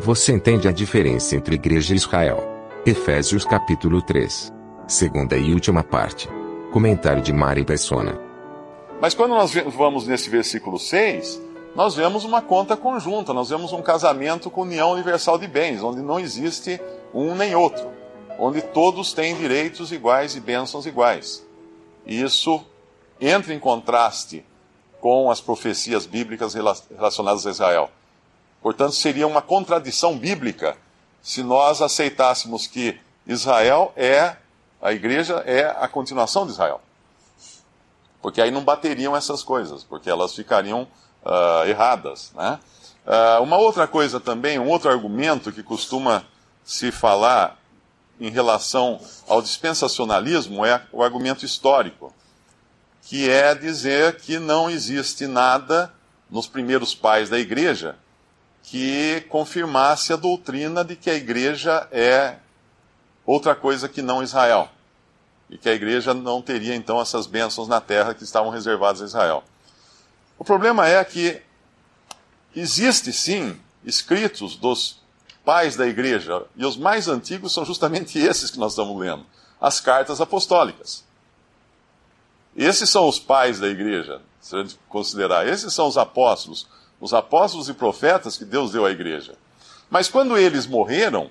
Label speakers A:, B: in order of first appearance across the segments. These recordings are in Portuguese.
A: Você entende a diferença entre igreja e Israel? Efésios capítulo 3. Segunda e última parte. Comentário de Mari Persona.
B: Mas quando nós vamos nesse versículo 6, nós vemos uma conta conjunta, nós vemos um casamento com união universal de bens, onde não existe um nem outro, onde todos têm direitos iguais e bênçãos iguais. E isso entra em contraste com as profecias bíblicas relacionadas a Israel. Portanto, seria uma contradição bíblica se nós aceitássemos que Israel é, a igreja é a continuação de Israel. Porque aí não bateriam essas coisas, porque elas ficariam uh, erradas. Né? Uh, uma outra coisa também, um outro argumento que costuma se falar em relação ao dispensacionalismo é o argumento histórico, que é dizer que não existe nada nos primeiros pais da igreja que confirmasse a doutrina de que a igreja é outra coisa que não Israel. E que a igreja não teria então essas bênçãos na terra que estavam reservadas a Israel. O problema é que existe sim escritos dos pais da igreja, e os mais antigos são justamente esses que nós estamos lendo, as cartas apostólicas. Esses são os pais da igreja, se a gente considerar, esses são os apóstolos, os apóstolos e profetas que Deus deu à igreja. Mas quando eles morreram,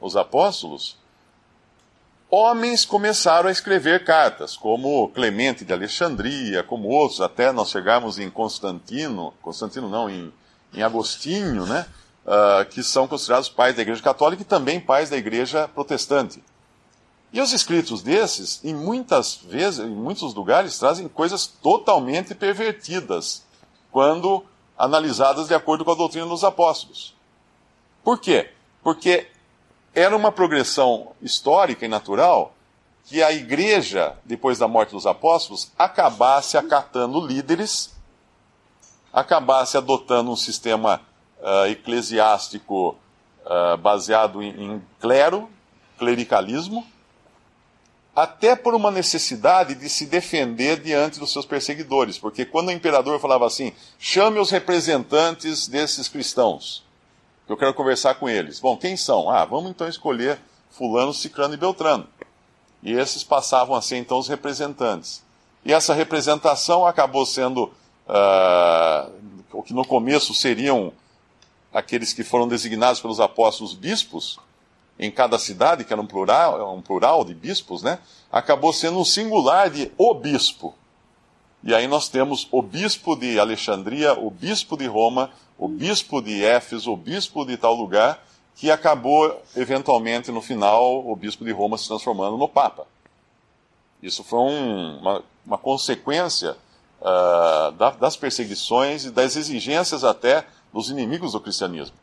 B: os apóstolos, homens começaram a escrever cartas, como Clemente de Alexandria, como outros, até nós chegarmos em Constantino, Constantino não, em, em Agostinho, né, uh, que são considerados pais da Igreja Católica e também pais da Igreja Protestante. E os escritos desses, em muitas vezes, em muitos lugares, trazem coisas totalmente pervertidas, quando analisadas de acordo com a doutrina dos apóstolos. Por quê? Porque era uma progressão histórica e natural que a igreja, depois da morte dos apóstolos, acabasse acatando líderes, acabasse adotando um sistema uh, eclesiástico uh, baseado em, em clero, clericalismo, até por uma necessidade de se defender diante dos seus perseguidores, porque quando o imperador falava assim, chame os representantes desses cristãos, eu quero conversar com eles. Bom, quem são? Ah, vamos então escolher Fulano, Cicrano e Beltrano. E esses passavam a ser então os representantes. E essa representação acabou sendo uh, o que no começo seriam aqueles que foram designados pelos apóstolos bispos em cada cidade, que era um plural, um plural de bispos, né? Acabou sendo um singular de o bispo. E aí nós temos o bispo de Alexandria, o bispo de Roma, o bispo de Éfeso, o bispo de tal lugar, que acabou, eventualmente, no final, o bispo de Roma se transformando no Papa. Isso foi um, uma, uma, consequência uh, da, das perseguições e das exigências até dos inimigos do cristianismo.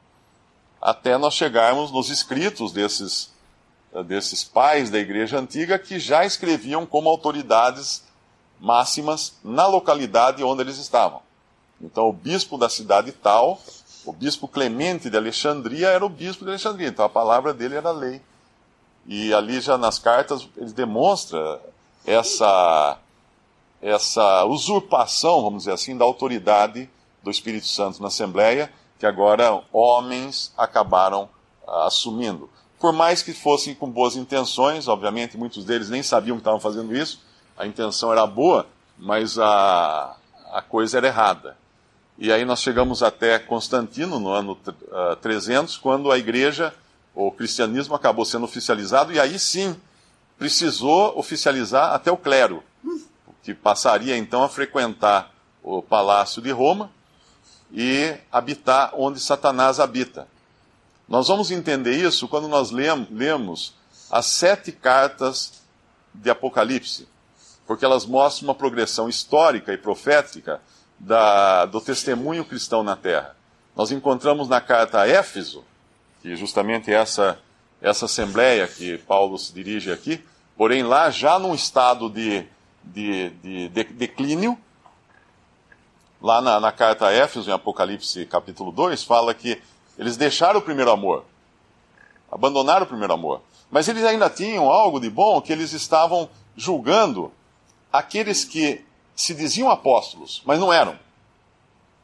B: Até nós chegarmos nos escritos desses, desses pais da igreja antiga que já escreviam como autoridades máximas na localidade onde eles estavam. Então, o bispo da cidade tal, o bispo Clemente de Alexandria, era o bispo de Alexandria. Então, a palavra dele era lei. E ali, já nas cartas, ele demonstra essa, essa usurpação, vamos dizer assim, da autoridade do Espírito Santo na Assembleia, que agora homens acabaram uh, assumindo. Por mais que fossem com boas intenções, obviamente muitos deles nem sabiam que estavam fazendo isso, a intenção era boa, mas a, a coisa era errada. E aí nós chegamos até Constantino, no ano uh, ah, 300, quando a igreja, o cristianismo acabou sendo oficializado, e aí sim precisou oficializar até o clero, que passaria então a frequentar o palácio de Roma e habitar onde Satanás habita. Nós vamos entender isso quando nós lemos as sete cartas de Apocalipse, porque elas mostram uma progressão histórica e profética da, do testemunho cristão na terra. Nós encontramos na carta a Éfeso, que justamente é essa, essa assembleia que Paulo se dirige aqui, porém lá já num estado de, de, de, de declínio, lá na, na, carta a Éfeso, em Apocalipse capítulo 2, fala que eles deixaram o primeiro amor, abandonaram o primeiro amor. Mas eles ainda tinham algo de bom que eles estavam julgando aqueles que se diziam apóstolos, mas não eram.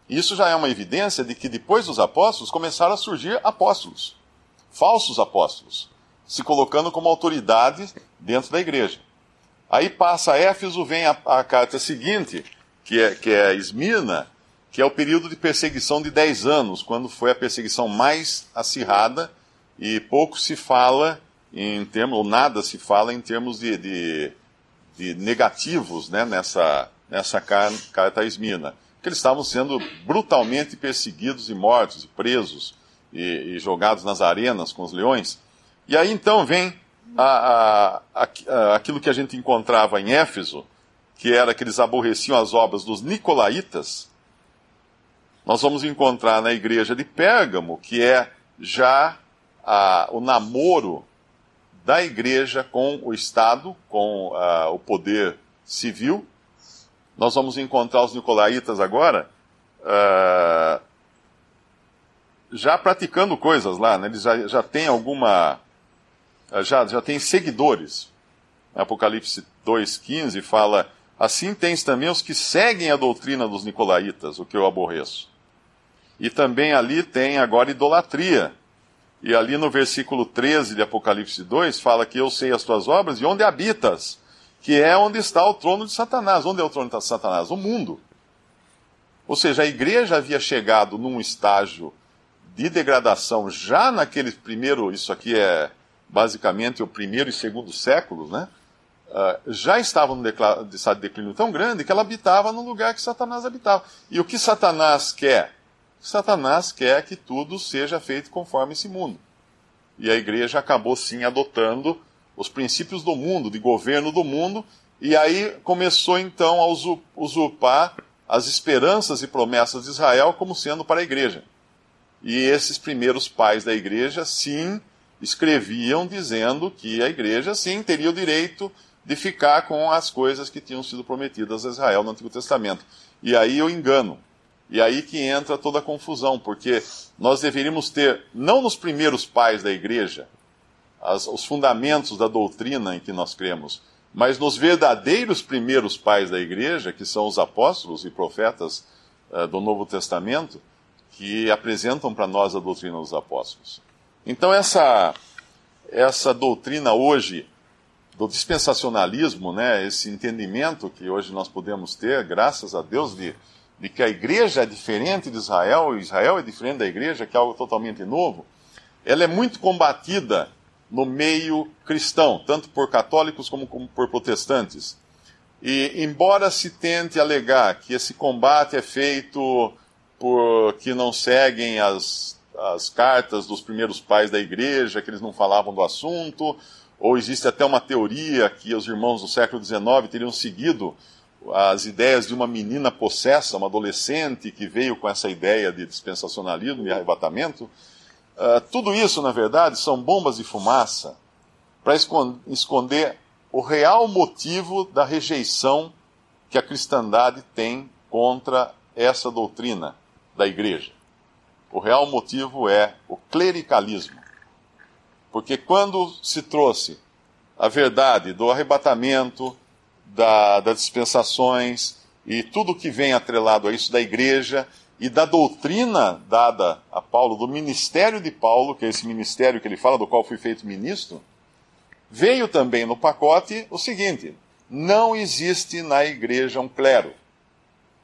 B: Isso já é uma evidência de que depois dos apóstolos começaram a surgir apóstolos, falsos apóstolos, se colocando como autoridade dentro da igreja. Aí passa Éfeso, vem a, a carta seguinte, que é, que é Esmirna, que é o período de perseguição de 10 anos, quando foi a perseguição mais acirrada e pouco se fala em termos, ou nada se fala em termos de, de, de negativos né, nessa, nessa carta a Esmirna que eles estavam sendo brutalmente perseguidos e mortos, e presos, e, e jogados nas arenas com os leões. E aí então vem a, a, a, aquilo que a gente encontrava em Éfeso, que era que eles aborreciam as obras dos nicolaítas. Nós vamos encontrar na igreja de Pérgamo, que é já o namoro da igreja com o Estado, com o poder civil, nós vamos encontrar os nicolaítas agora já praticando coisas lá, né? eles já, já têm alguma. Já, já têm seguidores. Apocalipse 2,15 fala: Assim tens também os que seguem a doutrina dos nicolaítas, o que eu aborreço. E também ali tem agora idolatria. E ali no versículo 13 de Apocalipse 2 fala que eu sei as tuas obras e onde habitas que é onde está o trono de Satanás. Onde é o trono de Satanás? O mundo. Ou seja, a igreja havia chegado num estágio de degradação já naquele primeiro, isso aqui é basicamente o primeiro e segundo séculos, né? Uh, já estava num estado de declínio tão grande que ela habitava no lugar que Satanás habitava. E o que Satanás quer? Satanás quer que tudo seja feito conforme esse mundo. E a igreja acabou sim adotando os princípios do mundo, de governo do mundo, e aí começou então a usurpar as esperanças e promessas de Israel como sendo para a igreja. E esses primeiros pais da igreja, sim, escreviam dizendo que a igreja, sim, teria o direito de ficar com as coisas que tinham sido prometidas a Israel no Antigo Testamento. E aí o engano. E aí que entra toda a confusão, porque nós deveríamos ter, não nos primeiros pais da igreja, as, os fundamentos da doutrina em que nós cremos, mas nos verdadeiros primeiros pais da igreja, que são os apóstolos e profetas uh, do Novo Testamento, que apresentam para nós a doutrina dos apóstolos. Então, essa, essa doutrina hoje do dispensacionalismo, né, esse entendimento que hoje nós podemos ter, graças a Deus, de, de que a igreja é diferente de Israel, e Israel é diferente da igreja, que é algo totalmente novo, ela é muito combatida no meio cristão, tanto por católicos como, como por protestantes. E, embora se tente alegar que esse combate é feito por que não seguem as, as cartas dos primeiros pais da igreja, que eles não falavam do assunto, ou existe até uma teoria que os irmãos do século XIX teriam seguido as ideias de uma menina possessa, uma adolescente que veio com essa ideia de dispensacionalismo e arrebatamento. Uh, tudo isso, na verdade, são bombas de fumaça para esconder o real motivo da rejeição que a cristandade tem contra essa doutrina da igreja. O real motivo é o clericalismo. Porque quando se trouxe a verdade do arrebatamento, da, das dispensações e tudo que vem atrelado a isso da igreja, e da doutrina dada a Paulo, do ministério de Paulo, que é esse ministério que ele fala, do qual fui feito ministro, veio também no pacote o seguinte: não existe na igreja um clero.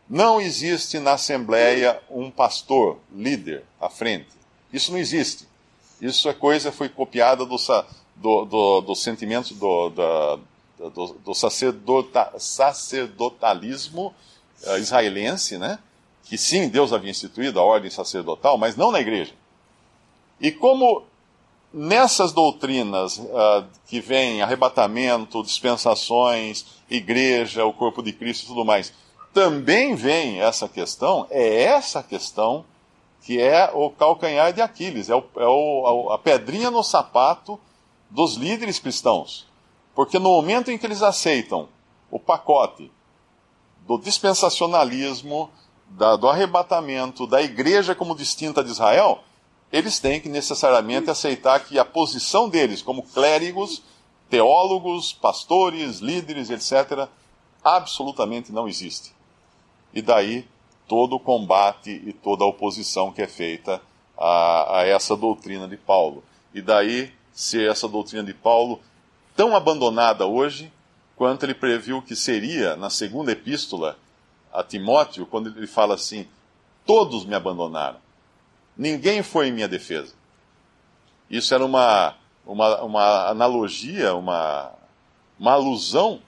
B: Não existe na Assembleia um pastor, líder, à frente. Isso não existe. Isso é coisa foi copiada do, do, do, do sentimento do, do, do sacerdota, sacerdotalismo uh, israelense, né? que sim, Deus havia instituído a ordem sacerdotal, mas não na igreja. E como nessas doutrinas uh, que vêm arrebatamento, dispensações, igreja, o corpo de Cristo e tudo mais, também vem essa questão, é essa questão que é o calcanhar de Aquiles, é, o, é o, a pedrinha no sapato dos líderes cristãos. Porque no momento em que eles aceitam o pacote do dispensacionalismo, da, do arrebatamento, da igreja como distinta de Israel, eles têm que necessariamente aceitar que a posição deles como clérigos, teólogos, pastores, líderes, etc., absolutamente não existe. E daí todo o combate e toda a oposição que é feita a, a essa doutrina de Paulo. E daí ser essa doutrina de Paulo tão abandonada hoje quanto ele previu que seria na segunda epístola a Timóteo, quando ele fala assim: Todos me abandonaram, ninguém foi em minha defesa. Isso era uma, uma, uma analogia, uma, uma alusão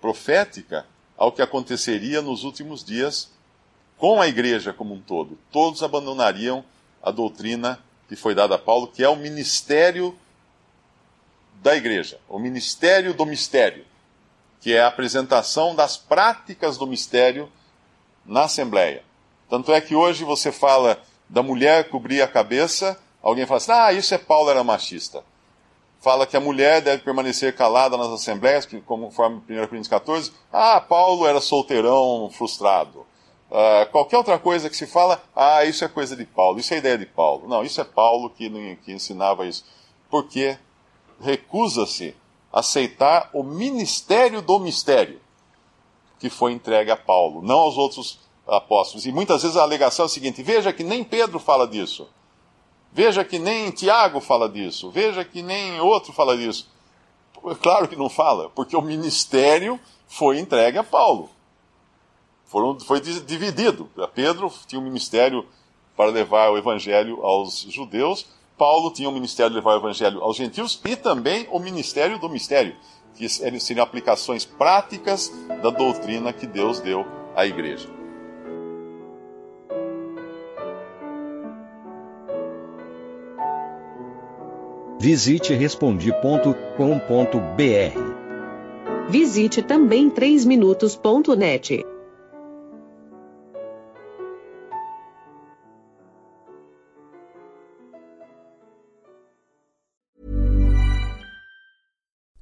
B: profética ao que aconteceria nos últimos dias com a igreja como um todo. Todos abandonariam a doutrina que foi dada a Paulo, que é o ministério da igreja, o ministério do mistério, que é a apresentação das práticas do mistério na Assembleia. Tanto é que hoje você fala da mulher cobrir a cabeça, alguém fala assim: ah, isso é Paulo era machista. Fala que a mulher deve permanecer calada nas assembleias, conforme 1 Coríntios 14. Ah, Paulo era solteirão frustrado. Uh, qualquer outra coisa que se fala, ah, isso é coisa de Paulo, isso é ideia de Paulo. Não, isso é Paulo que, que ensinava isso. Porque recusa-se aceitar o ministério do mistério que foi entregue a Paulo, não aos outros apóstolos. E muitas vezes a alegação é a seguinte: veja que nem Pedro fala disso. Veja que nem Tiago fala disso. Veja que nem outro fala disso. Claro que não fala, porque o ministério foi entregue a Paulo foram, foi dividido. Pedro tinha um ministério para levar o evangelho aos judeus, Paulo tinha um ministério de levar o evangelho aos gentios e também o ministério do mistério, que seriam aplicações práticas da doutrina que Deus deu à igreja.
C: Visite respondi.com.br.
D: Visite também 3minutos.net.